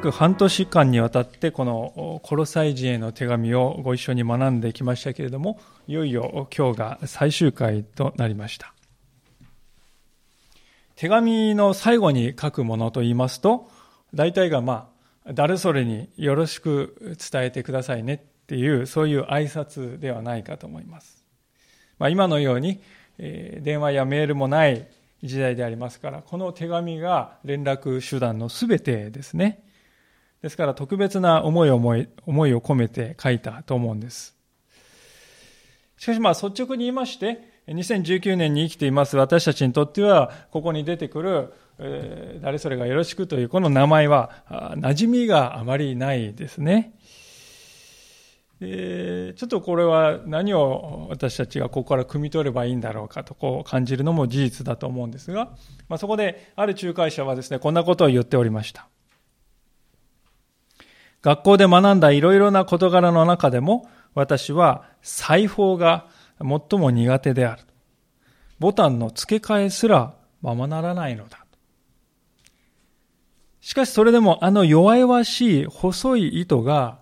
約半年間にわたってこのコロサイ人への手紙をご一緒に学んできましたけれどもいよいよ今日が最終回となりました。手紙の最後に書くものと言いますと大体がまあ誰それによろしく伝えてくださいねっていうそういう挨拶ではないかと思います、まあ、今のように、え電話やメールもない時代でありますからこの手紙が連絡手段のすべてですね。ですから特別な思いを思い思いを込めて書いたと思うんです。しかしまあ率直に言いまして、2019年に生きています私たちにとっては、ここに出てくる、えー、誰それがよろしくというこの名前は、馴染みがあまりないですね。えー、ちょっとこれは何を私たちがここから汲み取ればいいんだろうかとこう感じるのも事実だと思うんですが、まあ、そこである仲介者はですね、こんなことを言っておりました。学校で学んだいろいろな事柄の中でも、私は裁縫が最も苦手である。ボタンの付け替えすらままならないのだ。しかしそれでもあの弱々しい細い糸が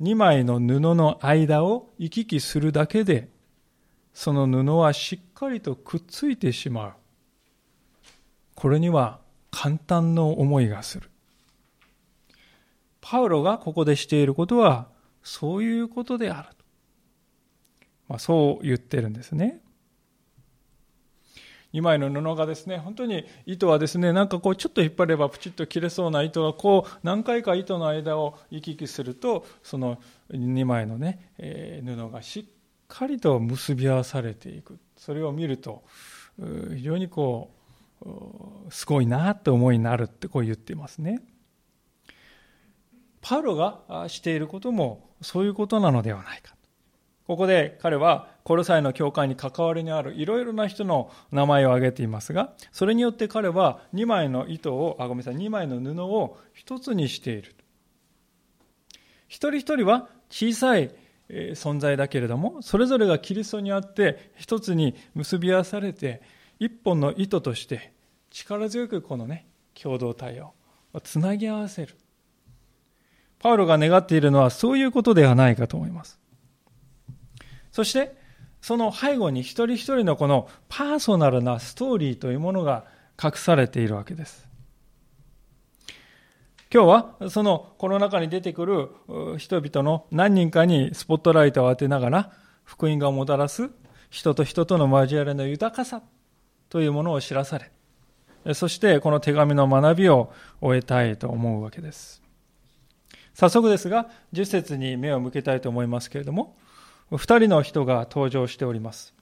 2枚の布の間を行き来するだけで、その布はしっかりとくっついてしまう。これには簡単の思いがする。パウロがここでしていることは、そういうことである。まあ、そう言ってるんですね。2枚の布がですね、本当に糸はですね、なんかこうちょっと引っ張ればプチッと切れそうな糸がこう何回か糸の間を行き来すると、その2枚のね、えー、布がしっかりと結び合わされていく。それを見ると、非常にこう、すごいなって思いになるってこう言っていますね。パウロがしていることもそういうことなのではないか。ここで彼はコロサイの教会に関わりのあるいろいろな人の名前を挙げていますが、それによって彼は2枚の糸を、あ、ごめんなさい、2枚の布を一つにしている。一人一人は小さい存在だけれども、それぞれがキリストにあって一つに結び合わされて、一本の糸として力強くこのね、共同体をつなぎ合わせる。パウロが願っているのはそういうことではないかと思います。そして、その背後に一人一人のこのパーソナルなストーリーというものが隠されているわけです。今日はそのこの中に出てくる人々の何人かにスポットライトを当てながら福音がもたらす人と人との交わりの豊かさというものを知らされ、そしてこの手紙の学びを終えたいと思うわけです。早速ですが、10節に目を向けたいと思いますけれども、2人の人が登場しております。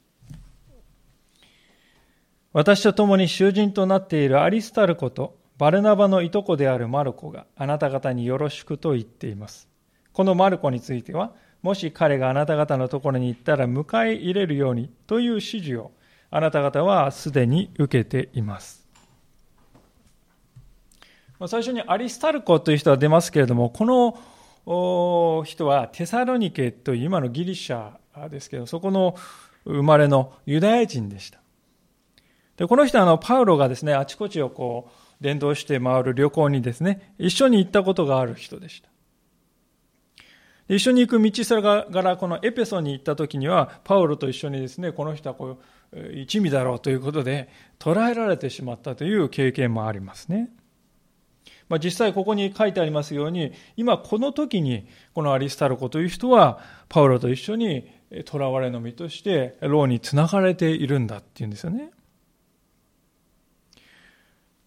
私と共に囚人となっているアリスタルコとバルナバのいとこであるマルコがあなた方によろしくと言っています。このマルコについては、もし彼があなた方のところに行ったら迎え入れるようにという指示をあなた方はすでに受けています。まあ最初にアリスタルコという人は出ますけれども、この人はテサロニケという今のギリシャですけど、そこの生まれのユダヤ人でした。でこの人はあのパウロがですね、あちこちをこう伝道して回る旅行にですね、一緒に行ったことがある人でした。一緒に行く道すがらこのエペソに行った時には、パウロと一緒にですね、この人はこう一味だろうということで捕らえられてしまったという経験もありますね。まあ、実際ここに書いてありますように、今この時にこのアリスタルコという人は、パウロと一緒に囚われの身として牢につながれているんだっていうんですよね。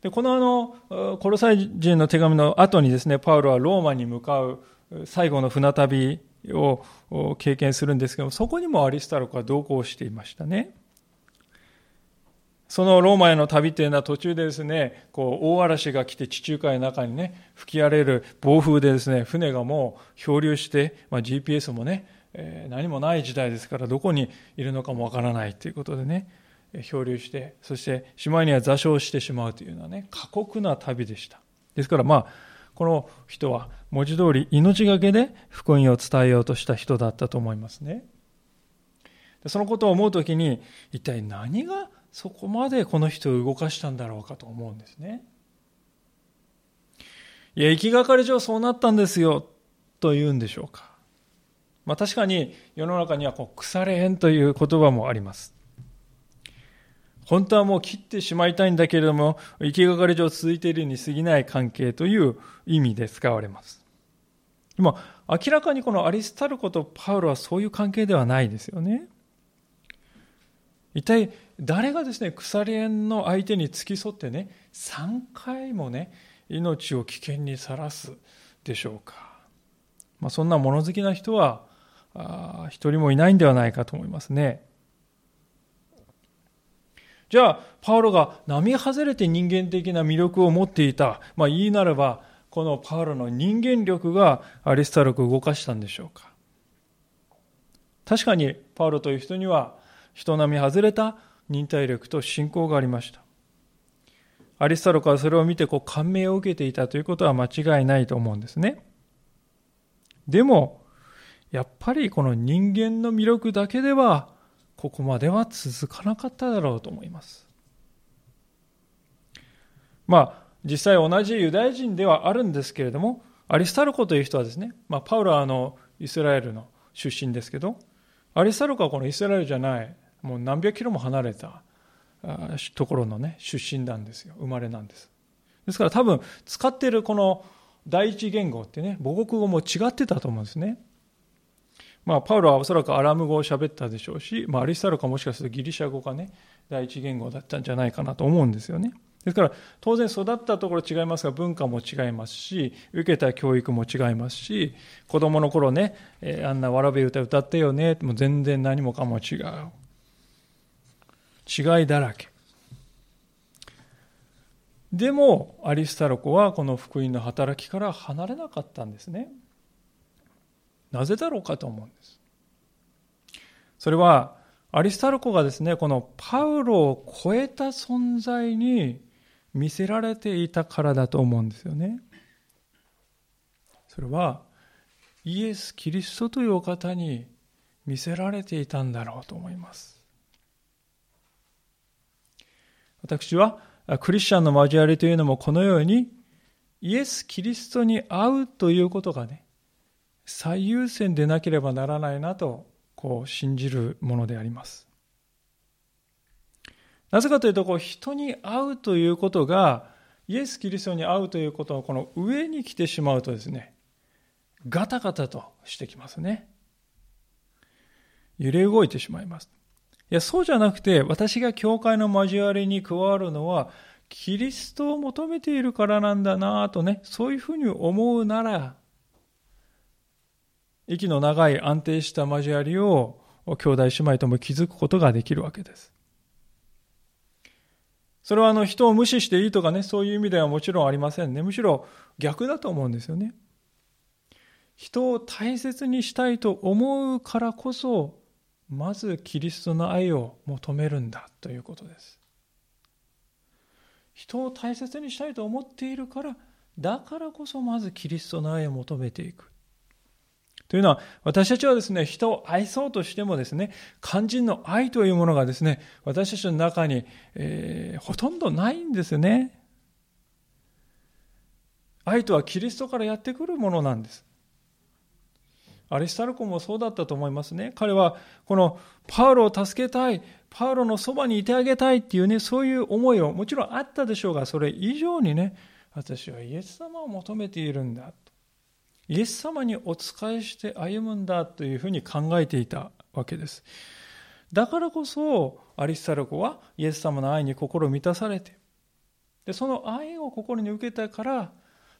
でこのあの、コロサイ人の手紙の後にですね、パウロはローマに向かう最後の船旅を経験するんですけども、そこにもアリスタルコは同行していましたね。そのローマへの旅っていうのは途中でですね、こう大嵐が来て地中海の中にね、吹き荒れる暴風でですね、船がもう漂流して、まあ、GPS もね、えー、何もない時代ですからどこにいるのかもわからないということでね、漂流して、そしてしまいには座礁してしまうというのはね、過酷な旅でした。ですからまあ、この人は文字通り命がけで福音を伝えようとした人だったと思いますね。そのことを思うときに、一体何がそこまでこの人を動かしたんだろうかと思うんですね。いや、行きがかり上そうなったんですよ、と言うんでしょうか。まあ確かに世の中にはこう腐れ縁という言葉もあります。本当はもう切ってしまいたいんだけれども、行きがかり上続いているに過ぎない関係という意味で使われます。でも、明らかにこのアリスタルコとパウロはそういう関係ではないですよね。一体誰がですね、鎖縁の相手に付き添ってね、3回もね、命を危険にさらすでしょうか。まあ、そんな物好きな人は、一人もいないんではないかと思いますね。じゃあ、パウロが並外れて人間的な魅力を持っていた、まあ、言いならば、このパウロの人間力がアリスタルクを動かしたんでしょうか。確かに、パウロという人には、人並み外れた忍耐力と信仰がありました。アリスタルクはそれを見てこう感銘を受けていたということは間違いないと思うんですね。でも、やっぱりこの人間の魅力だけでは、ここまでは続かなかっただろうと思います。まあ、実際同じユダヤ人ではあるんですけれども、アリスタルコという人はですね、まあ、パウロはあのイスラエルの出身ですけど、アリスタルコはこのイスラエルじゃない、もう何百キロも離れたところのね、出身なんですよ。生まれなんです。ですから多分使っているこの第一言語ってね、母国語も違ってたと思うんですね。まあ、パウロはおそらくアラム語を喋ったでしょうし、まあ、アリスタルカもしかするとギリシャ語がね、第一言語だったんじゃないかなと思うんですよね。ですから、当然育ったところ違いますが、文化も違いますし、受けた教育も違いますし、子供の頃ね、え、あんなわらべ歌歌ってよね、もう全然何もかも違う。違いだらけ。でも、アリスタルコはこの福音の働きから離れなかったんですね。なぜだろうかと思うんです。それは、アリスタルコがですね、このパウロを超えた存在に見せられていたからだと思うんですよね。それは、イエス・キリストというお方に見せられていたんだろうと思います。私は、クリスチャンの交わりというのもこのように、イエス・キリストに会うということがね、最優先でなければならないなとこう信じるものであります。なぜかというとこう人に会うということがイエス・キリストに会うということのこの上に来てしまうとですねガタガタとしてきますね。揺れ動いてしまいます。いや、そうじゃなくて、私が教会の交わりに加わるのは、キリストを求めているからなんだなとね、そういうふうに思うなら、息の長い安定した交わりを兄弟姉妹とも築くことができるわけです。それはあの人を無視していいとかね、そういう意味ではもちろんありませんね。むしろ逆だと思うんですよね。人を大切にしたいと思うからこそ、まずキリストの愛を求めるんだということです。人を大切にしたいと思っているから、だからこそまずキリストの愛を求めていく。というのは、私たちはですね、人を愛そうとしてもですね、肝心の愛というものがですね、私たちの中に、えー、ほとんどないんですね。愛とはキリストからやってくるものなんです。アリスタルコもそうだったと思いますね。彼は、このパウロを助けたい、パウロのそばにいてあげたいっていうね、そういう思いをもちろんあったでしょうが、それ以上にね、私はイエス様を求めているんだと。イエス様にお仕えして歩むんだというふうに考えていたわけです。だからこそ、アリスタルコはイエス様の愛に心満たされて、でその愛を心に受けたから、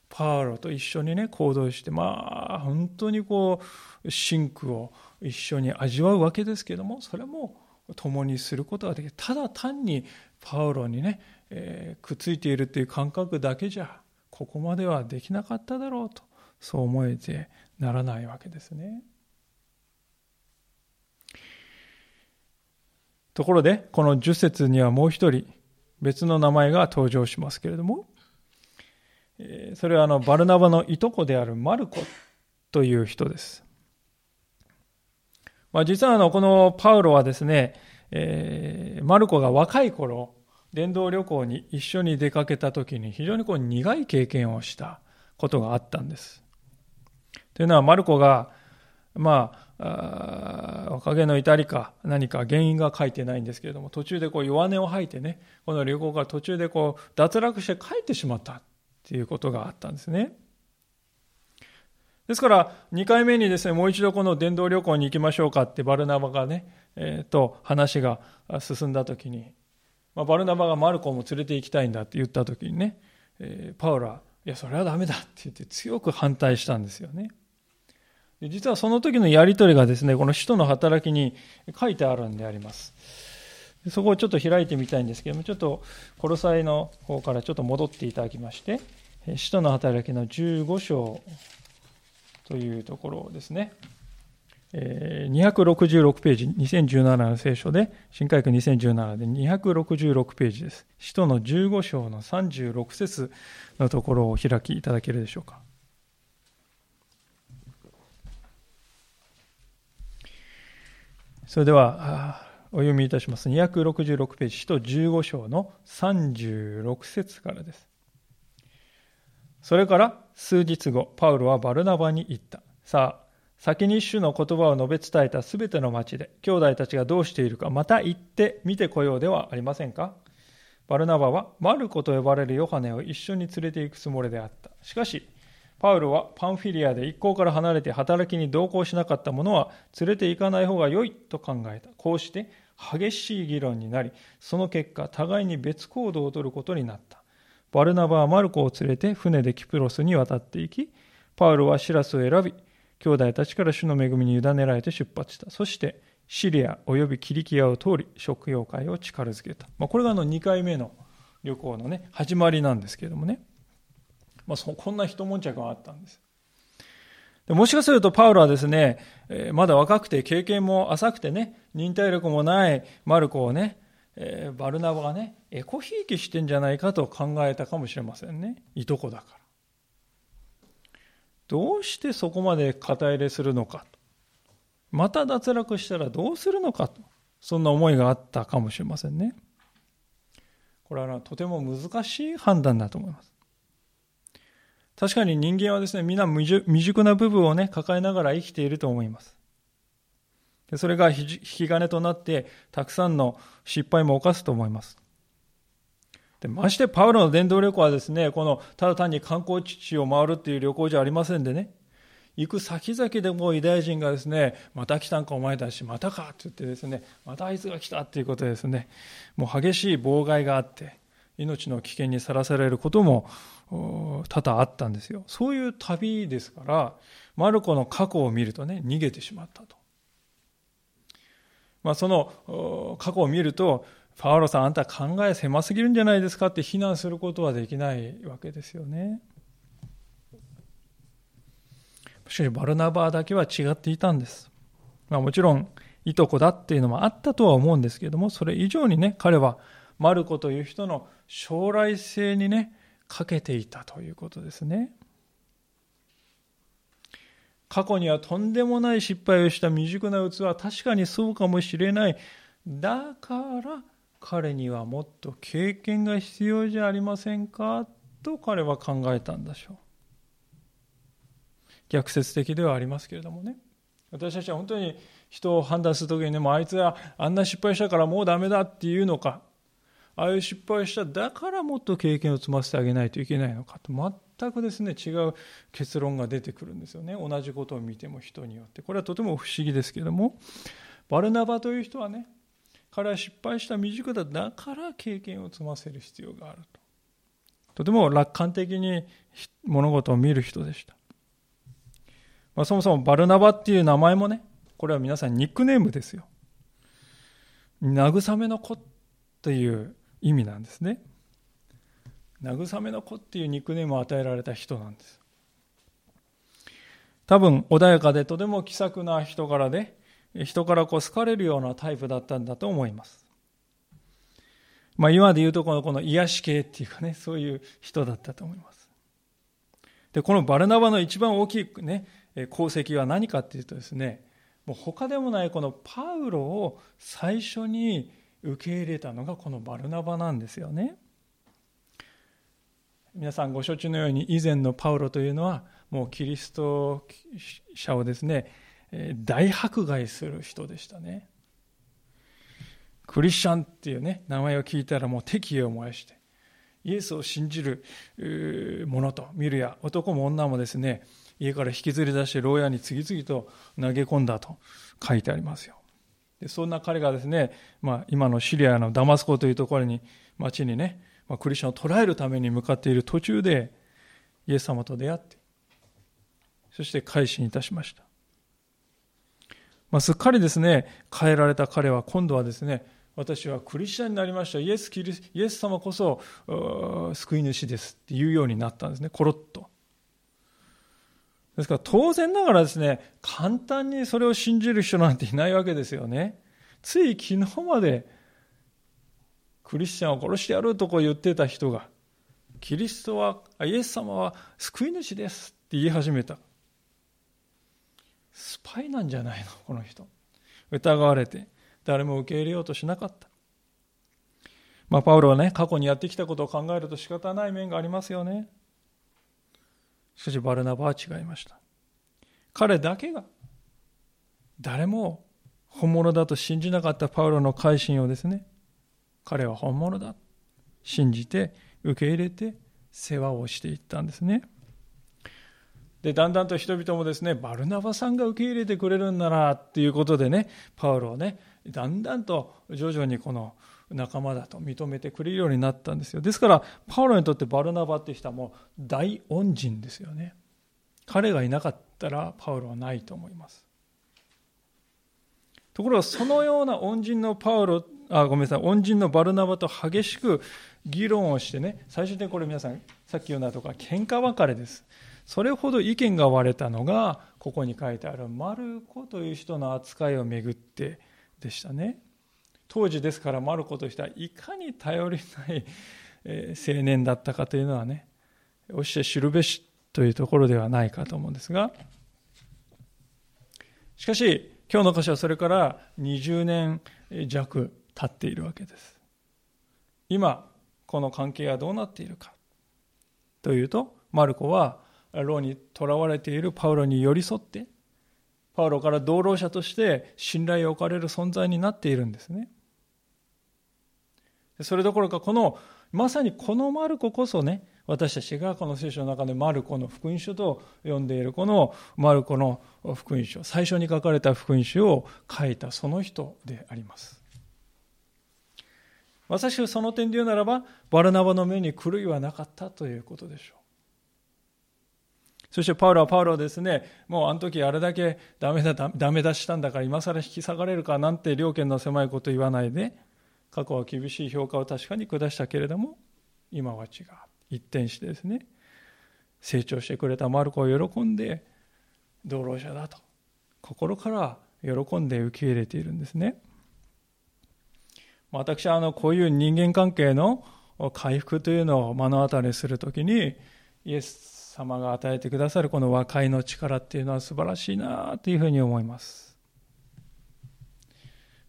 パウロと一緒にね、行動して、まあ、本当にこう、真苦を一緒に味わうわけですけども、それも共にすることができる。ただ単にパウロにね、えー、くっついているという感覚だけじゃ、ここまではできなかっただろうと。そう思えてならないわけですね。ところで、この10節にはもう一人別の名前が登場しますけれども、それはあのバルナバのいとこであるマルコという人です。まあ、実はあのこのパウロはですね、えー、マルコが若い頃、伝道旅行に一緒に出かけた時に非常にこう苦い経験をしたことがあったんです。というのは、マルコが、まあ、あ若気の至りか何か原因が書いてないんですけれども、途中でこう弱音を吐いてね、この旅行が途中でこう脱落して帰ってしまったっていうことがあったんですね。ですから、2回目にですね、もう一度この伝道旅行に行きましょうかってバルナバがね、えー、と話が進んだ時に、まあ、バルナバがマルコも連れて行きたいんだって言った時にね、えー、パウラ、いや、それはダメだって言って強く反対したんですよね。で実はその時のやりとりがですね、この使徒の働きに書いてあるんであります。そこをちょっと開いてみたいんですけども、ちょっとコロサイの方からちょっと戻っていただきまして、使徒の働きの15章というところですね。266ページ、2017の聖書で、新海区2017で266ページです。使徒の15章の36節のところを開きいただけるでしょうか。それでは、お読みいたします。266ページ、使徒15章の36節からです。それから数日後、パウロはバルナバに言った。さあ、先に主の言葉を述べ伝えたすべての町で、兄弟たちがどうしているか、また行って見てこようではありませんか？バルナバはマルコと呼ばれるヨハネを一緒に連れて行くつもりであった。しかし、パウロはパンフィリアで一行から離れて働きに同行しなかった者は連れて行かない方が良いと考えた。こうして激しい議論になり、その結果、互いに別行動をとることになった。バルナバはマルコを連れて船でキプロスに渡っていき、パウロはシラスを選び、兄弟たちから主の恵みに委ねられて出発した。そして、シリア及びキリキアを通り、食用会を力づけた。まあ、これがあの2回目の旅行のね、始まりなんですけれどもね。まあ、そこんな一悶着があったんです。でもしかするとパウロはですね、えー、まだ若くて経験も浅くてね、忍耐力もないマルコをね、えー、バルナバがね、エコひいきしてんじゃないかと考えたかもしれませんね。いとこだから。どうしてそこまで肩入れするのかと。また脱落したらどうするのかと。そんな思いがあったかもしれませんね。これはとても難しい判断だと思います。確かに人間はですね、皆未熟な部分をね、抱えながら生きていると思います。でそれが引き金となって、たくさんの失敗も犯すと思います。でましてパウロの伝道旅行はですね、このただ単に観光地を回るっていう旅行じゃありませんでね、行く先々でもユダヤ人がですね、また来たんかお前たち、またかって言ってですね、またあいつが来たっていうことでですね、もう激しい妨害があって、命の危険にさらされることも多々あったんですよ。そういう旅ですから、マルコの過去を見るとね、逃げてしまったと。まあ、その過去を見ると、パウロさん、あんた考え狭すぎるんじゃないですかって非難することはできないわけですよね。しかし、バルナバーだけは違っていたんです。まあ、もちろん、いとこだっていうのもあったとは思うんですけれども、それ以上にね、彼はマルコという人の将来性にね、かけていたということですね。過去にはとんでもない失敗をした未熟な器は確かにそうかもしれない。だから彼にはもっと経験が必要じゃありませんか？と彼は考えたんでしょう。逆説的ではありますけれどもね。私たちは本当に人を判断するときに、ね、もあいつはあんな失敗したからもうダメだっていうのか、ああいう失敗しただからもっと経験を積ませてあげないといけないのかと全くですね違う結論が出てくるんですよね。同じことを見ても人によって。これはとても不思議ですけども。バルナバという人はね彼は失敗した未熟だだから経験を積ませる必要があると。とても楽観的に物事を見る人でした、まあ、そもそもバルナバっていう名前もねこれは皆さんニックネームですよ。慰めの子という意味なんですね。慰めの子っていうニックネームを与えられた人なんです。多分穏やかでとても気さくな人柄で人からこう好かれるようなタイプだったんだと思います。まあ今で言うとこのこの癒し系っていうかねそういう人だったと思います。でこのバルナバの一番大きいね功績は何かっていうとですねもう他でもないこのパウロを最初に受け入れたのがこのバルナバなんですよね。皆さんご承知のように以前のパウロというのはもうキリスト者をですね大迫害する人でしたね。クリスチャンっていうね名前を聞いたらもう敵意を燃やしてイエスを信じる者と見るや男も女もですね家から引きずり出して牢屋に次々と投げ込んだと書いてありますよ。でそんな彼がですね、まあ、今のシリアのダマスコというところに町にね、まあ、クリスチャンを捕らえるために向かっている途中でイエス様と出会ってそして改心いたしました、まあ、すっかりですね変えられた彼は今度はですね私はクリスチャンになりました。イエスキリイエス様こそ救い主ですっていうようになったんですね。コロッと。ですから当然ながらですね、簡単にそれを信じる人なんていないわけですよね。つい昨日までクリスチャンを殺してやるとこう言ってた人が、キリストは、イエス様は救い主ですって言い始めた。スパイなんじゃないの、この人。疑われて、誰も受け入れようとしなかった。まあ、パウロはね、過去にやってきたことを考えると仕方ない面がありますよね。しかしバルナバは違いました。彼だけが誰も本物だと信じなかったパウロの改心をですね、彼は本物だ。信じて受け入れて世話をしていったんですね。で、だんだんと人々もですね、バルナバさんが受け入れてくれるんならっていうことでね、パウロをね、だんだんと徐々にこの仲間だと認めてくれるようになったんですよ。ですから、パウロにとってバルナバって人はもう大恩人ですよね。彼がいなかったらパウロはないと思います。ところが、そのような恩人のパウロ、あ、ごめんなさい、恩人のバルナバと激しく議論をしてね、最終的にこれ皆さん、さっき言うなとか、喧嘩別れです。それほど意見が割れたのが、ここに書いてあるマルコという人の扱いをめぐってでしたね。当時ですからマルコとしてはいかに頼りない青年だったかというのはねおしゃ知るべしというところではないかと思うんですがしかし今日の箇所はそれから20年弱経っているわけです。今この関係はどうなっているか。というとマルコは牢に囚われているパウロに寄り添ってパウロから同労者として信頼を置かれる存在になっているんですね。それどころかこのまさにこのマルコこそね私たちがこの聖書の中でマルコの福音書と呼んでいるこのマルコの福音書最初に書かれた福音書を書いたその人であります。まさしくその点で言うならばバルナバの目に狂いはなかったということでしょう。そしてパウロはパウロはですね、もうあの時あれだけダメだ、ダメ出ししたんだから今更引き下がれるかなんて両権の狭いこと言わないで、過去は厳しい評価を確かに下したけれども今は違う。一転してですね成長してくれたマルコを喜んで同労者だと心から喜んで受け入れているんですね。私はあのこういう人間関係の回復というのを目の当たりするときにイエス様が与えてくださるこの和解の力っていうのは素晴らしいなというふうに思います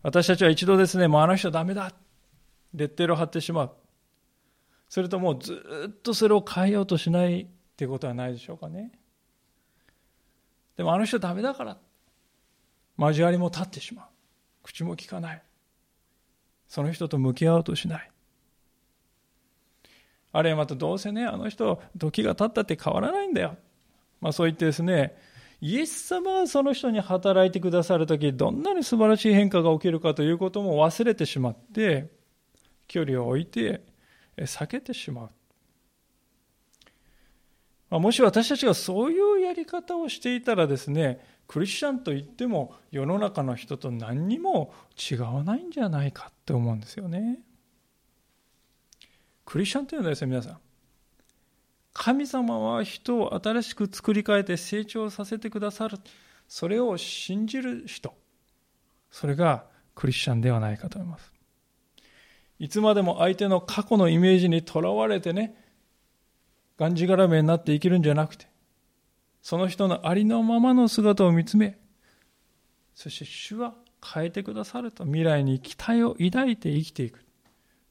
私たちは一度ですね、もうあの人ダメだ。レッテルを貼ってしまう。それともうずっとそれを変えようとしないっていうことはないでしょうかね。でもあの人ダメだから。交わりも立ってしまう。口も聞かない。その人と向き合おうとしない。あるいはまたどうせね、あの人、時が経ったって変わらないんだよ。まあそう言ってですね、イエス様はその人に働いてくださるとき、どんなに素晴らしい変化が起きるかということも忘れてしまって、距離を置いて避けてしまう。もし私たちがそういうやり方をしていたらですね、クリスチャンといっても世の中の人と何にも違わないんじゃないかって思うんですよね。クリスチャンというのはですね、皆さん、神様は人を新しく作り変えて成長させてくださる。それを信じる人。それがクリスチャンではないかと思います。いつまでも相手の過去のイメージにとらわれてね、がんじがらめになって生きるんじゃなくて、その人のありのままの姿を見つめ、そして主は変えてくださると未来に期待を抱いて生きていく。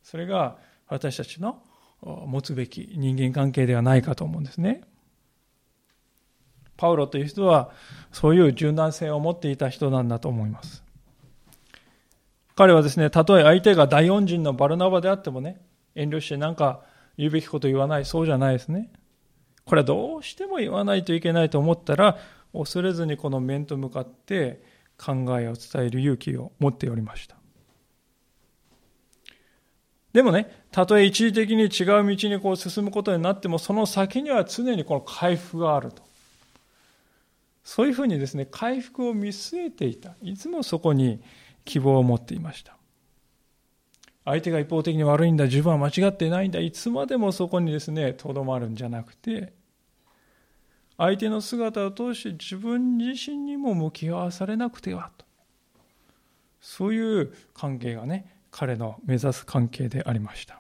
それが私たちの持つべき人間関係ではないかと思うんですね。パウロという人はそういう柔軟性を持っていた人なんだと思います。彼はですね、たとえ相手が大恩人のバルナバであってもね、遠慮して何か言うべきこと言わない、そうじゃないですね。これはどうしても言わないといけないと思ったら、恐れずにこの面と向かって考えを伝える勇気を持っておりました。でもね、たとえ一時的に違う道にこう進むことになっても、その先には常にこの回復があると。そういうふうにですね、回復を見据えていた。いつもそこに希望を持っていました。相手が一方的に悪いんだ、自分は間違ってないんだ、いつまでもそこにですね、とどまるんじゃなくて、相手の姿を通して自分自身にも向き合わされなくてはと。そういう関係がね、彼の目指す関係でありました。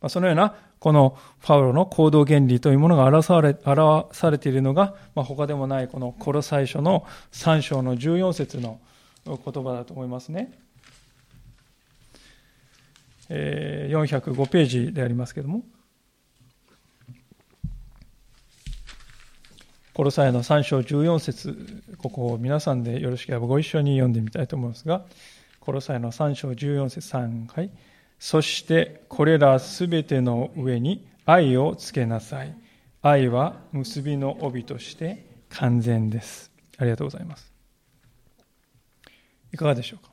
まそのようなこのパウロの行動原理というものが表され表されているのが、ま、他でもないこのコロ最初の3章の14節の言葉だと思いますね。えー、405ページでありますけれども。コロサイの3章14節ここを皆さんでよろしければご一緒に読んでみたいと思いますが、コロサイの3章14節3回。そしてこれらすべての上に愛をつけなさい。愛は結びの帯として完全です。ありがとうございます。いかがでしょうか？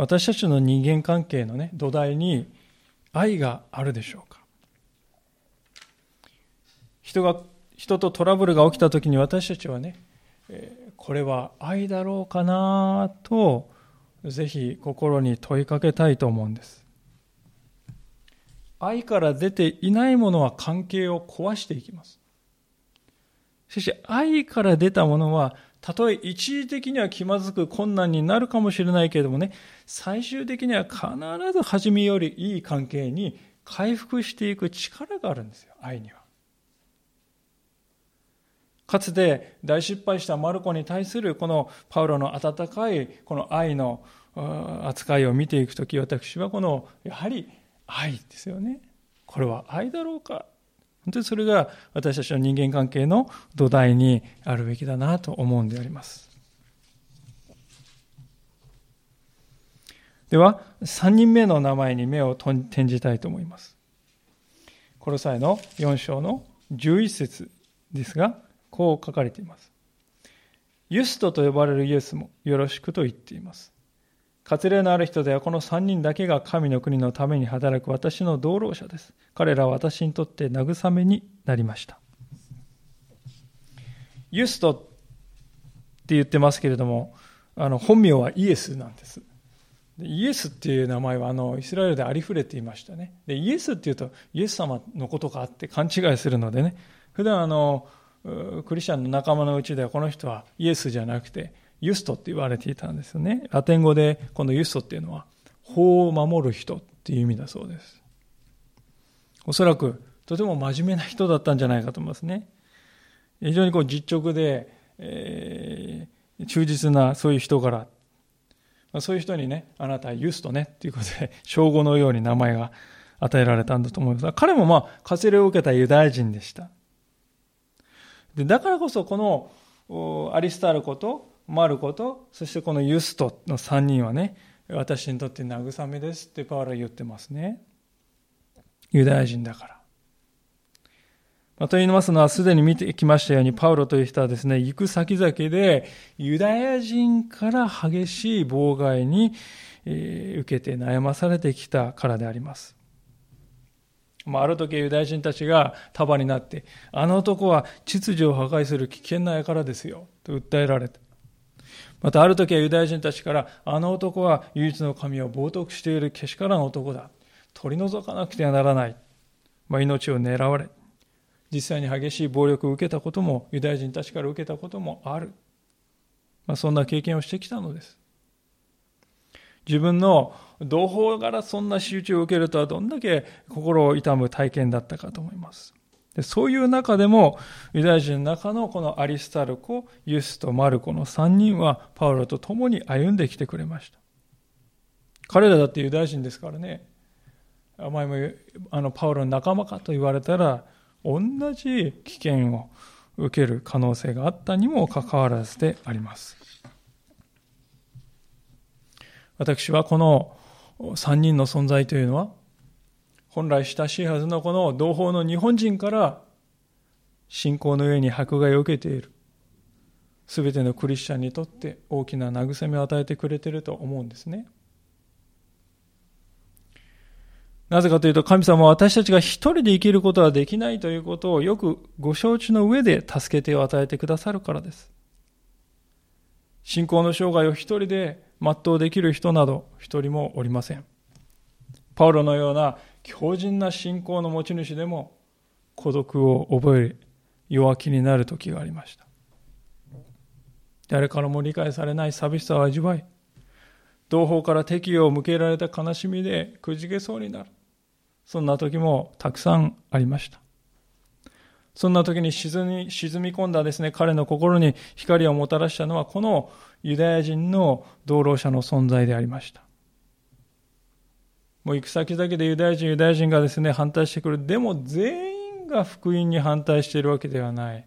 私たちの人間関係のね、土台に愛があるでしょうか人が、人とトラブルが起きた時に私たちはね、えこれは愛だろうかなとぜひ心に問いかけたいと思うんです。愛から出ていないものは関係を壊していきます。しかし愛から出たものはたとえ一時的には気まずく困難になるかもしれないけれどもね、最終的には必ず初めよりいい関係に回復していく力があるんですよ、愛には。かつて大失敗したマルコに対するこのパウロの温かいこの愛の扱いを見ていくとき私はこのやはり愛ですよね。これは愛だろうか？本当にそれが私たちの人間関係の土台にあるべきだなと思うんであります。では、3人目の名前に目を転じたいと思います。この際の4章の11節ですが、こう書かれています。ユストと呼ばれるイエスもよろしくと言っています。割礼のある人ではこの3人だけが神の国のために働く私の同労者です。彼らは私にとって慰めになりました。ユストって言ってますけれども、あの本名はイエスなんです。イエスっていう名前はあのイスラエルでありふれていましたね。でイエスっていうとイエス様のことかって勘違いするのでね、普段あのクリスチャンの仲間のうちではこの人はイエスじゃなくてユストって言われていたんですよね。ラテン語でこのユストっていうのは法を守る人っていう意味だそうです。おそらくとても真面目な人だったんじゃないかと思いますね。非常にこう実直で、えー、忠実なそういう人柄。そういう人にね、あなたはユストねっていうことで、称号のように名前が与えられたんだと思います、彼もまあ、活礼を受けたユダヤ人でした。でだからこそこのアリスタルコとマルコとそしてこのユストの3人はね私にとって慰めですってパウロは言ってますね。ユダヤ人だから。まと言いますのはすでに見てきましたようにパウロという人はですね行く先々でユダヤ人から激しい妨害に受けて悩まされてきたからであります。まあ、ある時ユダヤ人たちが束になって、あの男は秩序を破壊する危険な輩ですよ、と訴えられて。またある時はユダヤ人たちから、あの男は唯一の神を冒涜しているけしからん男だ。取り除かなくてはならない。まあ、命を狙われ、実際に激しい暴力を受けたことも、ユダヤ人たちから受けたこともある。まあ、そんな経験をしてきたのです。自分の同胞からそんな仕打ちを受けるとはどんだけ心を痛む体験だったかと思います。でそういう中でも、ユダヤ人の中のこのアリスタルコ、ユスとマルコの3人はパウロと共に歩んできてくれました。彼らだってユダヤ人ですからね、お前もあのパウロの仲間かと言われたら同じ危険を受ける可能性があったにもかかわらずであります。私はこの3人の存在というのは本来親しいはずのこの同胞の日本人から信仰の上に迫害を受けている全てのクリスチャンにとって大きな慰めを与えてくれていると思うんですね。なぜかというと神様は私たちが一人で生きることはできないということをよくご承知の上で助けてを与えてくださるからです。信仰の生涯を一人で全うできる人など一人もおりません。パウロのような強靭な信仰の持ち主でも孤独を覚え弱気になる時がありました。誰からも理解されない寂しさを味わい、同胞から敵意を向けられた悲しみでくじけそうになる。そんな時もたくさんありました。そんな時に沈み沈み込んだですね、彼の心に光をもたらしたのは、このユダヤ人の道路者の存在でありました。もう行く先々でユダヤ人、ユダヤ人がですね、反対してくる。でも全員が福音に反対しているわけではない。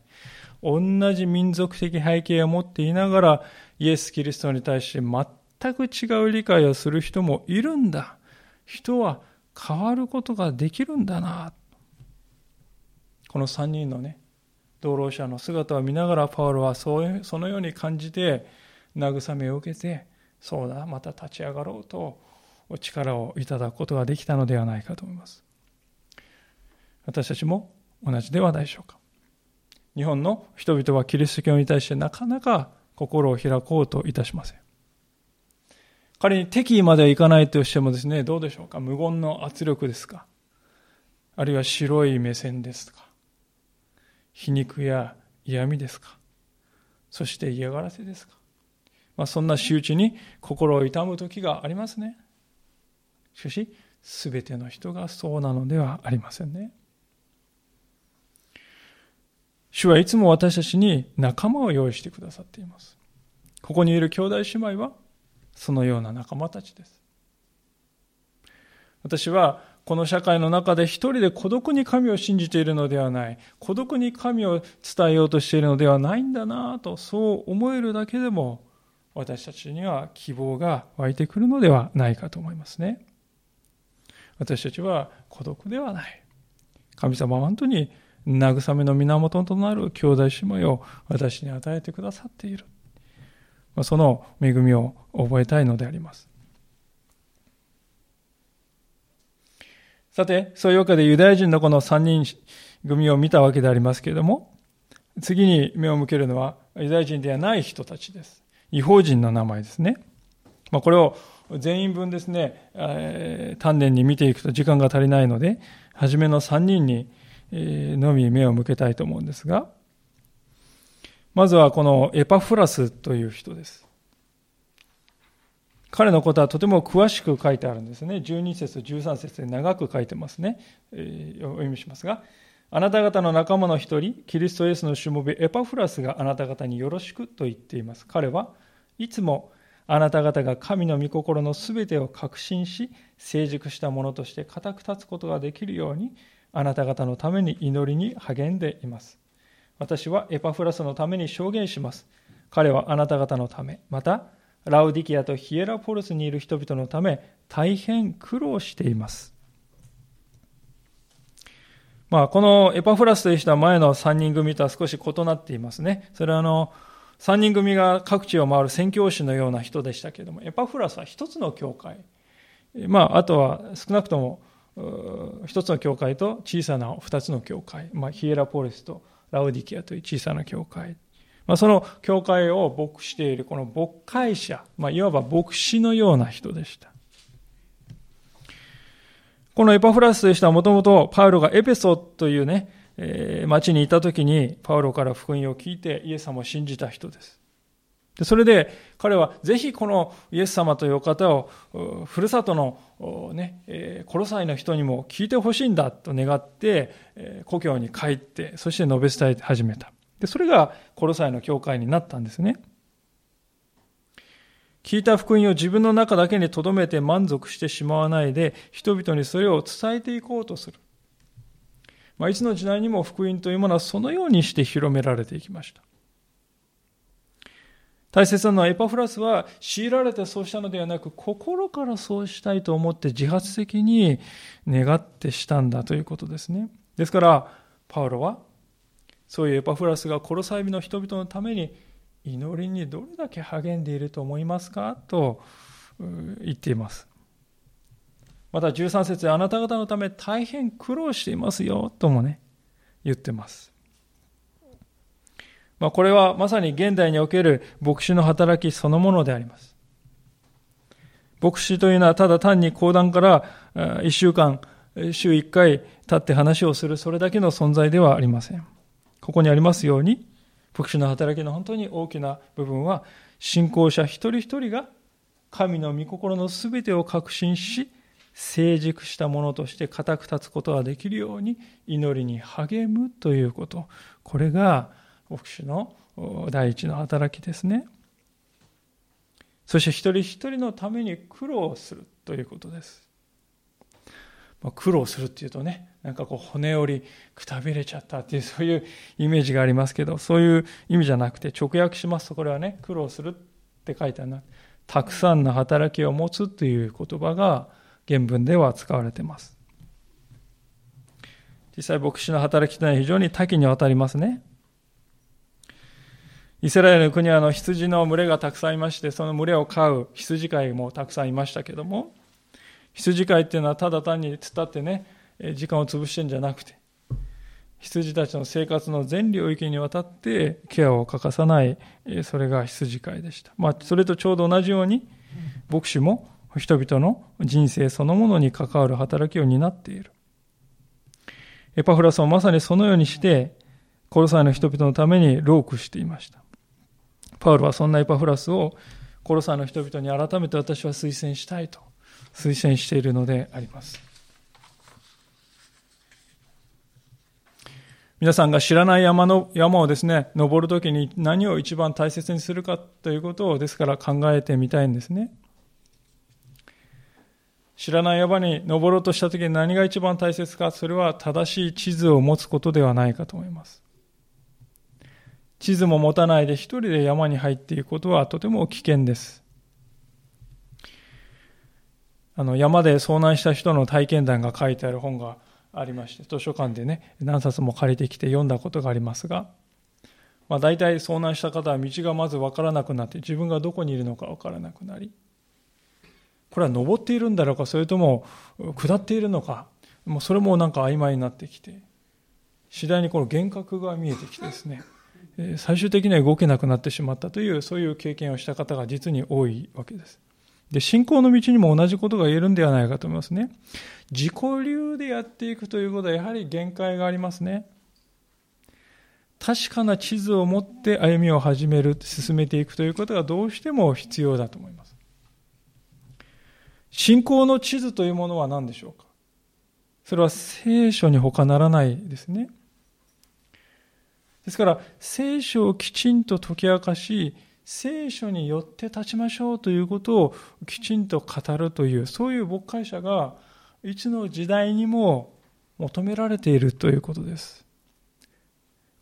同じ民族的背景を持っていながら、イエス・キリストに対して全く違う理解をする人もいるんだ。人は変わることができるんだな。この3人のね、道路者の姿を見ながらパウロはそうそのように感じて慰めを受けてそうだまた立ち上がろうとお力をいただくことができたのではないかと思います。私たちも同じではないでしょうか。日本の人々はキリスト教に対してなかなか心を開こうといたしません。仮に敵意まではいかないとしてもですねどうでしょうか。無言の圧力ですか。あるいは白い目線ですか。皮肉や嫌味ですか。そして嫌がらせですか、まあ、そんな仕打ちに心を痛む時がありますね。しかし全ての人がそうなのではありませんね。主はいつも私たちに仲間を用意してくださっています。ここにいる兄弟姉妹はそのような仲間たちです。私はこの社会の中で一人で孤独に神を信じているのではない、孤独に神を伝えようとしているのではないんだなと、そう思えるだけでも、私たちには希望が湧いてくるのではないかと思いますね。私たちは孤独ではない。神様は本当に慰めの源となる兄弟姉妹を私に与えてくださっている。その恵みを覚えたいのであります。さて、そういうわけでユダヤ人のこの3人組を見たわけでありますけれども、次に目を向けるのはユダヤ人ではない人たちです。違法人の名前ですね。まあ、これを全員分ですね、えー、丹念に見ていくと時間が足りないので、初めの3人に、えー、のみ目を向けたいと思うんですが、まずはこのエパフラスという人です。彼のことはとても詳しく書いてあるんですね。12節、13節で長く書いてますね。えー、お読みしますが、あなた方の仲間の一人、キリストイエスのしもべエパフラスがあなた方によろしくと言っています。彼はいつもあなた方が神の御心のすべてを確信し、成熟したものとして固く立つことができるように、あなた方のために祈りに励んでいます。私はエパフラスのために証言します。彼はあなた方のため、また、ラウディキアとヒエラポルスにいる人々のため大変苦労しています。まあ、このエパフラスという人は前の3人組とは少し異なっていますね。それはあの、3人組が各地を回る宣教師のような人でしたけれども、エパフラスは一つの教会。まあ、あとは少なくとも一つの教会と小さな二つの教会。まあ、ヒエラポリスとラウディキアという小さな教会。まあ、その教会を牧しているこの牧会者、まあ、いわば牧師のような人でした。このエパフラスという人はもともとパウロがエペソというね、えー、町にいた時にパウロから福音を聞いてイエス様を信じた人です。でそれで彼はぜひこのイエス様という方をふるさとのね、えー、コロサイの人にも聞いてほしいんだと願って、え、故郷に帰ってそして述べ伝え始めた。で、それがコロサイの教会になったんですね。聞いた福音を自分の中だけに留めて満足してしまわないで、人々にそれを伝えていこうとする。まあ、いつの時代にも福音というものはそのようにして広められていきました。大切なのはエパフラスは強いられてそうしたのではなく心からそうしたいと思って自発的に願ってしたんだということですね。ですからパウロはそういうエパフラスがコロサイビの人々のために祈りにどれだけ励んでいると思いますかと言っています。また13節であなた方のため大変苦労していますよともね、言ってます。まあ、これはまさに現代における牧師の働きそのものであります。牧師というのはただ単に講談から1週間、週1回立って話をするそれだけの存在ではありません。ここにありますように、牧師の働きの本当に大きな部分は、信仰者一人一人が神の御心の全てを確信し、成熟したものとして固く立つことができるように祈りに励むということ。これが牧師の第一の働きですね。そして一人一人のために苦労するということです。まあ、苦労するっていうとね、なんかこう骨折りくたびれちゃったっていうそういうイメージがありますけど、そういう意味じゃなくて直訳しますとこれはね、苦労するって書いてあるな。たくさんの働きを持つという言葉が原文では使われています。実際牧師の働きというのは非常に多岐にわたりますね。イスラエルの国はあの羊の群れがたくさんいまして、その群れを飼う羊飼いもたくさんいましたけども、羊飼いっていうのはただ単に伝ってね、時間を潰してんじゃなくて、羊たちの生活の全領域にわたってケアを欠かさない、それが羊飼いでした。まあ、それとちょうど同じように、牧師も人々の人生そのものに関わる働きを担っている。エパフラスはまさにそのようにして、コロサイの人々のためにロークしていました。パウロはそんなエパフラスをコロサイの人々に改めて私は推薦したいと推薦しているのであります。皆さんが知らない山の山をですね、登るときに何を一番大切にするかということをですから考えてみたいんですね。知らない山に登ろうとしたときに何が一番大切か、それは正しい地図を持つことではないかと思います。地図も持たないで一人で山に入っていくことはとても危険です。あの、山で遭難した人の体験談が書いてある本がありまして、図書館でね、何冊も借りてきて読んだことがありますが、まあ、大体遭難した方は道がまず分からなくなって、自分がどこにいるのか分からなくなり、これは登っているんだろうか、それとも下っているのか、もうそれもなんか曖昧になってきて、次第にこの幻覚が見えてきてですね、最終的には動けなくなってしまったという、そういう経験をした方が実に多いわけです。で、信仰の道にも同じことが言えるんではないかと思いますね。自己流でやっていくということはやはり限界がありますね。確かな地図を持って歩みを始める、進めていくということがどうしても必要だと思います。信仰の地図というものは何でしょうか？それは聖書に他ならないですね。ですから、聖書をきちんと解き明かし、聖書によって立ちましょうということをきちんと語るという、そういう牧会者が、いつの時代にも求められているということです。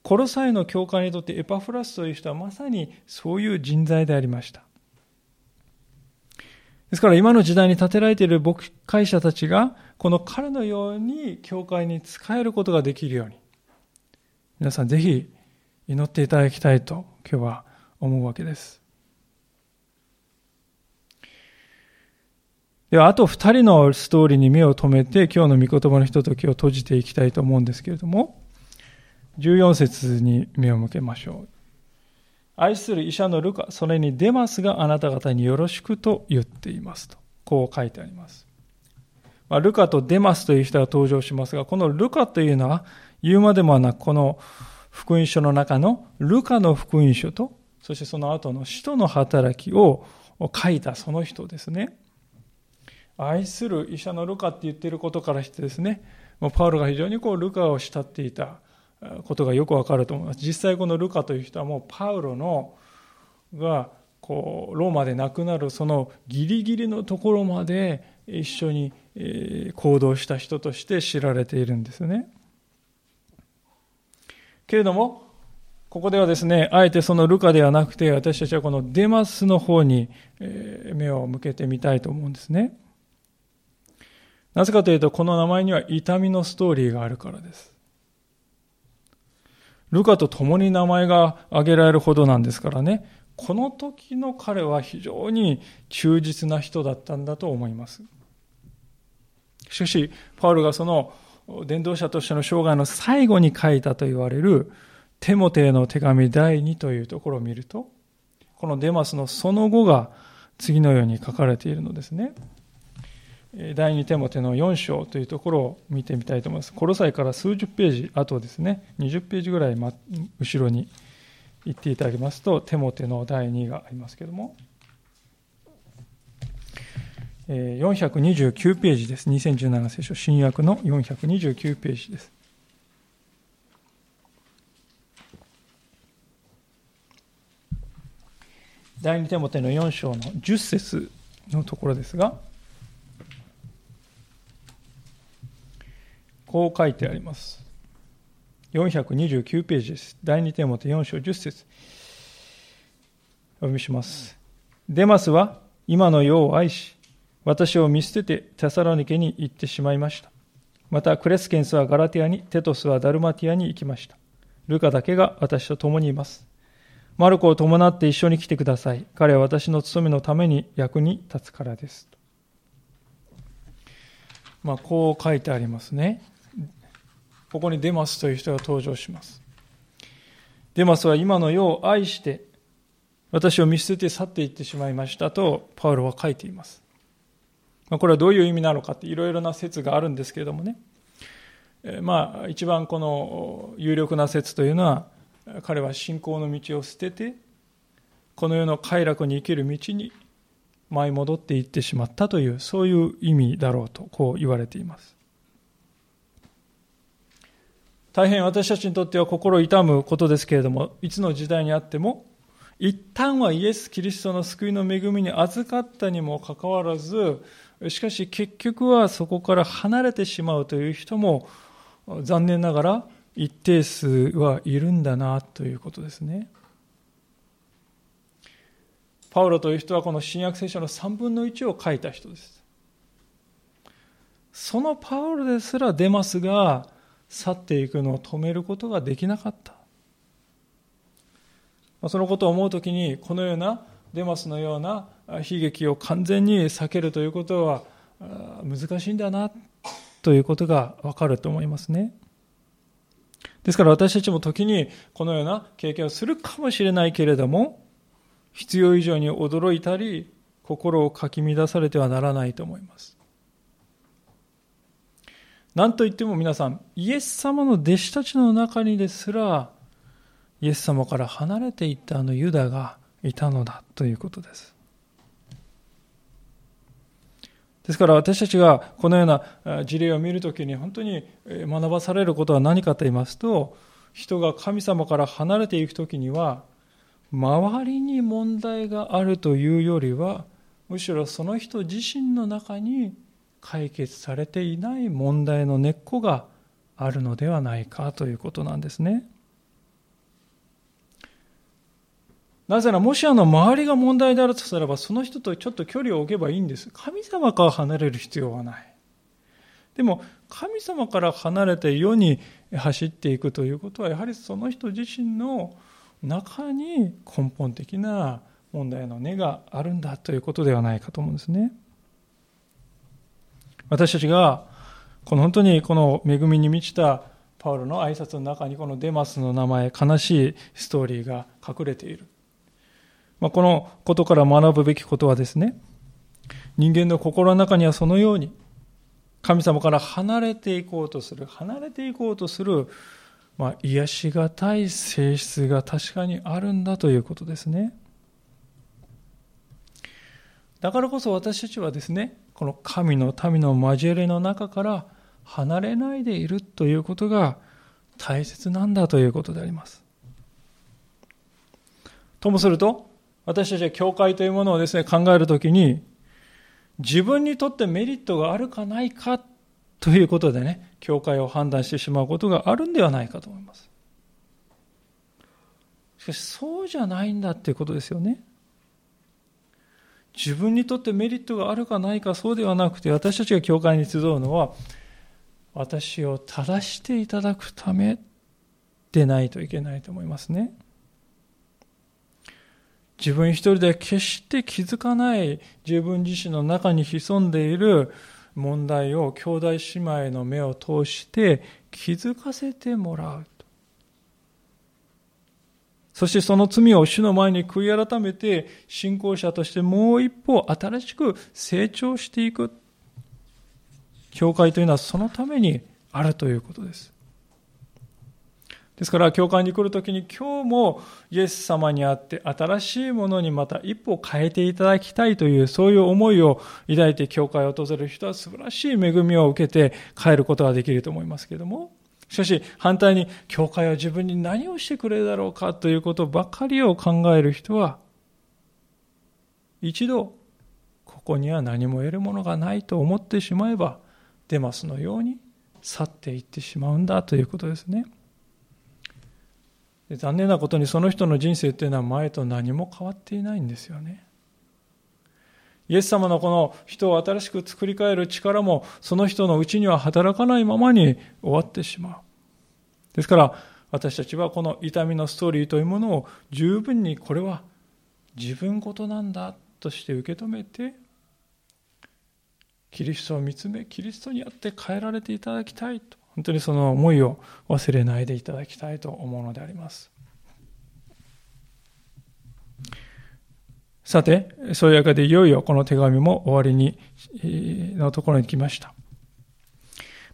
コロサイの教会にとってエパフラスという人はまさにそういう人材でありました。ですから今の時代に建てられている牧会者たちが、この彼のように教会に仕えることができるように、皆さんぜひ祈っていただきたいと今日は思うわけです。では、あと二人のストーリーに目を留めて今日の御言葉のひとときを閉じていきたいと思うんですけれども、14節に目を向けましょう。愛する医者のルカ、それにデマスがあなた方によろしくと言っていますと。こう書いてあります。まあ、ルカとデマスという人が登場しますが、このルカというのは言うまでもなく、この福音書の中のルカの福音書と、そしてその後の使徒の働きを書いたその人ですね。愛する医者のルカって言っていることからしてですね、もうパウロが非常にこうルカを慕っていたことがよくわかると思います。実際このルカという人はもうパウロのがこうローマで亡くなるそのギリギリのところまで一緒に行動した人として知られているんですね。けれども、ここではですね、あえてそのルカではなくて、私たちはこのデマスの方に目を向けてみたいと思うんですね。なぜかというと、この名前には痛みのストーリーがあるからです。ルカと共に名前が挙げられるほどなんですからね、この時の彼は非常に忠実な人だったんだと思います。しかし、パウルがその伝道者としての生涯の最後に書いたと言われるテモテへの手紙第2というところを見ると、このデマスのその後が次のように書かれているのですね。第2テモテの4章というところを見てみたいと思います。コロサイから数十ページ後ですね、20ページぐらい後ろに行っていただきますと、テモテの第2がありますけれども、429ページです。2017聖書新約の429ページです。第二手モテの4章の10節のところですが、こう書いてあります。429ページです。第二手モテ4章10節お読みします。デマスは今の世を愛し、私を見捨ててテサロニケに行ってしまいました。またクレスケンスはガラティアに、テトスはダルマティアに行きました。ルカだけが私と共にいます。マルコを伴って一緒に来てください。彼は私の務めのために役に立つからです。まあ、こう書いてありますね。ここにデマスという人が登場します。デマスは今の世を愛して、私を見捨てて去っていってしまいましたと、パウロは書いています。これはどういう意味なのかっていろいろな説があるんですけれどもね。まあ、一番この有力な説というのは、彼は信仰の道を捨てて、この世の快楽に生きる道に舞い戻っていってしまったという、そういう意味だろうと、こう言われています。大変私たちにとっては心痛むことですけれども、いつの時代にあっても、一旦はイエス・キリストの救いの恵みに預かったにもかかわらず、しかし結局はそこから離れてしまうという人も残念ながら一定数はいるんだなということですね。パウロという人はこの新約聖書の3分の1を書いた人です。そのパウロですらデマスが去っていくのを止めることができなかった。そのことを思うときにこのようなデマスのような悲劇を完全に避けるということは難しいんだなということがわかると思いますね。ですから私たちも時にこのような経験をするかもしれないけれども、必要以上に驚いたり、心をかき乱されてはならないと思います。何と言っても皆さん、イエス様の弟子たちの中にですら、イエス様から離れていったあのユダがいたのだということです。ですから私たちがこのような事例を見るときに本当に学ばされることは何かと言いますと、人が神様から離れていくときには、周りに問題があるというよりは、むしろその人自身の中に解決されていない問題の根っこがあるのではないかということなんですね。なぜなら、もしあの周りが問題であるとすれば、その人とちょっと距離を置けばいいんです。神様から離れる必要はない。でも、神様から離れて世に走っていくということは、やはりその人自身の中に根本的な問題の根があるんだということではないかと思うんですね。私たちが、この本当にこの恵みに満ちたパウロの挨拶の中にこのデマスの名前、悲しいストーリーが隠れている。まあ、このことから学ぶべきことはですね、人間の心の中にはそのように、神様から離れていこうとする、離れていこうとする、まあ、癒しがたい性質が確かにあるんだということですね。だからこそ私たちはですね、この神の民の交わりの中から離れないでいるということが大切なんだということであります。ともすると、私たちは教会というものをですね、考えるときに、自分にとってメリットがあるかないかということでね、教会を判断してしまうことがあるんではないかと思います。しかし、そうじゃないんだっていうことですよね。自分にとってメリットがあるかないかそうではなくて、私たちが教会に集うのは、私を正していただくためでないといけないと思いますね。自分一人で決して気づかない自分自身の中に潜んでいる問題を兄弟姉妹の目を通して気づかせてもらう。そしてその罪を主の前に悔い改めて信仰者としてもう一歩新しく成長していく。教会というのはそのためにあるということです。ですから、教会に来るときに今日もイエス様にあって新しいものにまた一歩変えていただきたいというそういう思いを抱いて教会を訪れる人は素晴らしい恵みを受けて帰ることができると思いますけれども、しかし反対に教会は自分に何をしてくれるだろうかということばかりを考える人は、一度ここには何も得るものがないと思ってしまえば、デマスのように去っていってしまうんだということですね。残念なことにその人の人生っていうのは前と何も変わっていないんですよね。イエス様のこの人を新しく作り変える力もその人のうちには働かないままに終わってしまう。ですから私たちはこの痛みのストーリーというものを十分にこれは自分事なんだとして受け止めてキリストを見つめキリストにあって変えられていただきたいと本当にその思いを忘れないでいただきたいと思うのであります。さて、そういうわけでいよいよこの手紙も終わりに、のところに来ました。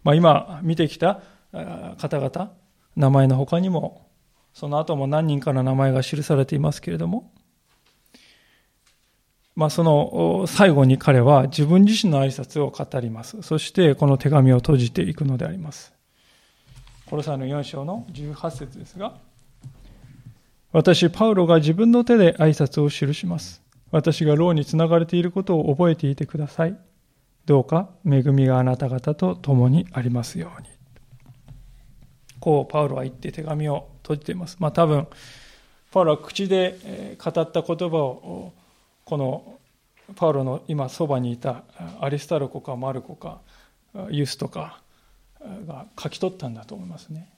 まあ、今見てきた方々、名前の他にも、その後も何人かの名前が記されていますけれども、まあ、その最後に彼は自分自身の挨拶を語ります。そしてこの手紙を閉じていくのであります。コロサイの4章の18節ですが、私、パウロが自分の手で挨拶を記します。私が牢につながれていることを覚えていてください。どうか恵みがあなた方と共にありますように。こう、パウロは言って手紙を閉じています。まあ多分、パウロは口で語った言葉をこのパウロの今そばにいたアリスタルコかマルコかユスとかが書き取ったんだと思いますね。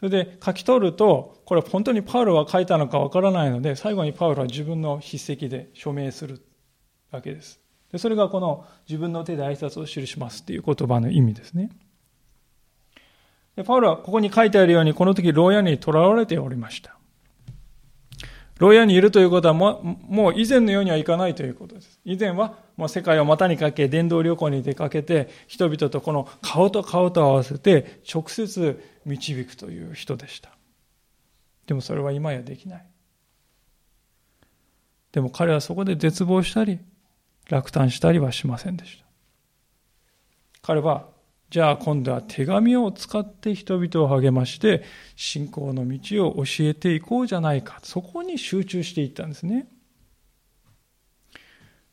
それで書き取ると、これ本当にパウロが書いたのかわからないので、最後にパウロは自分の筆跡で署名するわけです。でそれがこの自分の手で挨拶を記しますっていう言葉の意味ですね。でパウロはここに書いてあるように、この時牢屋に囚われておりました。牢屋にいるということはもう以前のようにはいかないということです。以前はもう世界を股にかけ、伝道旅行に出かけて、人々とこの顔と顔と合わせて直接導くという人でした。でもそれは今やできない。でも彼はそこで絶望したり、落胆したりはしませんでした。彼はじゃあ今度は手紙を使って人々を励まして信仰の道を教えていこうじゃないか。そこに集中していったんですね。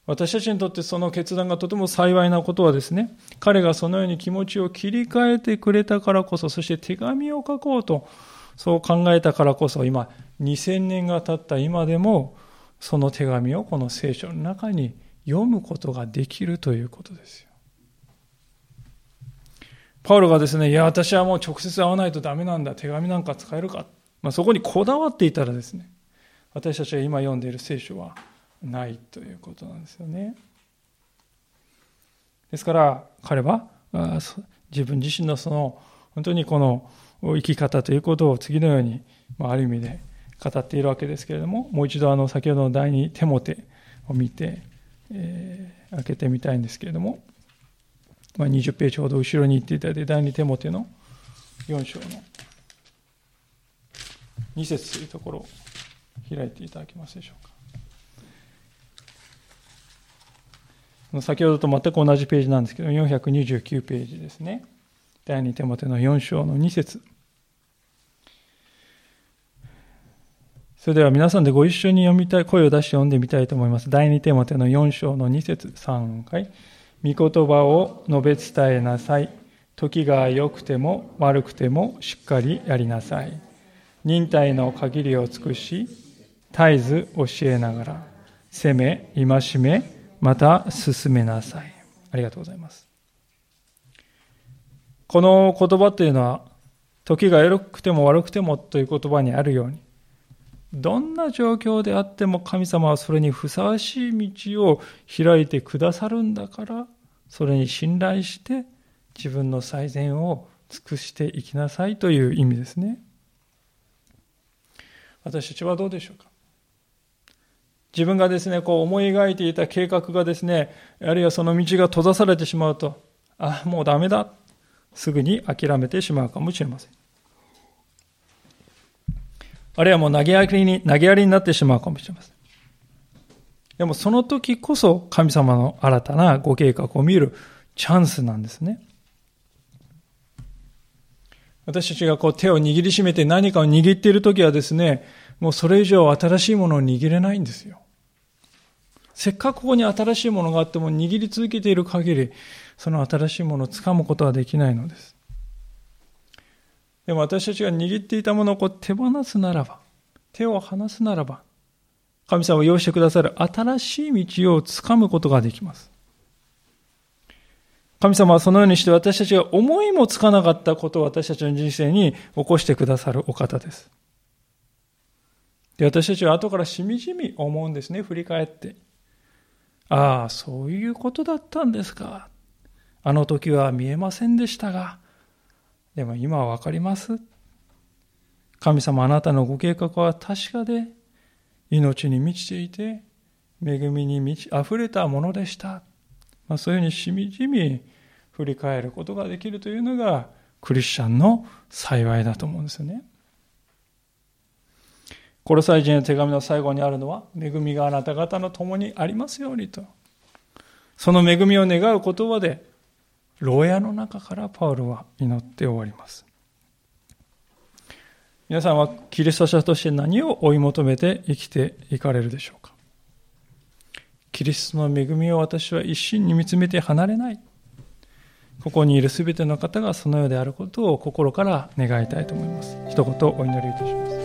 私たちにとってその決断がとても幸いなことはですね、彼がそのように気持ちを切り替えてくれたからこそ、そして手紙を書こうと、そう考えたからこそ、今、2000年が経った今でも、その手紙をこの聖書の中に読むことができるということですよ。パウロがですね、いや、私はもう直接会わないとダメなんだ、手紙なんか使えるか？まあ、そこにこだわっていたらですね、私たちが今読んでいる聖書はないということなんですよね。ですから彼は自分自身のその本当にこの生き方ということを次のように、まあ、ある意味で語っているわけですけれどももう一度あの先ほどの第二手モテを見て、えー、開けてみたいんですけれどもまあ、20ページほど後ろに行っていただいて、第2手モテの4章の2節というところを開いていただけますでしょうか。先ほどと全く同じページなんですけど、429ページですね。第2手モテの4章の2節それでは皆さんでご一緒に読みたい、声を出して読んでみたいと思います。第二テーマテの4章の2節3回。御言葉を述べ伝えなさい。時が良くても悪くてもしっかりやりなさい。忍耐の限りを尽くし、絶えず教えながら、責め、戒め、また進めなさい。ありがとうございます。この言葉というのは、時が良くても悪くてもという言葉にあるように、どんな状況であっても神様はそれにふさわしい道を開いてくださるんだから、それに信頼して自分の最善を尽くしていきなさいという意味ですね。私たちはどうでしょうか？自分がですね、こう思い描いていた計画がですね、あるいはその道が閉ざされてしまうと、あ、もうダメだ。すぐに諦めてしまうかもしれません。あるいはもう投げやりに、投げやりになってしまうかもしれません。でもその時こそ神様の新たなご計画を見るチャンスなんですね。私たちがこう手を握りしめて何かを握っている時はですね、もうそれ以上新しいものを握れないんですよ。せっかくここに新しいものがあっても握り続けている限り、その新しいものを掴むことはできないのです。でも私たちが握っていたものをこう手放すならば、手を離すならば、神様を用意してくださる新しい道をつかむことができます。神様はそのようにして私たちが思いもつかなかったことを私たちの人生に起こしてくださるお方です。で私たちは後からしみじみ思うんですね、振り返って。ああ、そういうことだったんですか。あの時は見えませんでしたが、でも今はわかります？神様あなたのご計画は確かで、命に満ちていて、恵みに満ち溢れたものでした。まあ、そういうふうにしみじみ振り返ることができるというのが、クリスチャンの幸いだと思うんですよね。コロサイ人の手紙の最後にあるのは、恵みがあなた方の共にありますようにと。その恵みを願う言葉で、牢屋の中からパウロは祈って終わります。皆さんはキリスト者として何を追い求めて生きていかれるでしょうか？キリストの恵みを私は一心に見つめて離れない。ここにいるすべての方がそのようであることを心から願いたいと思います。一言お祈りいたします。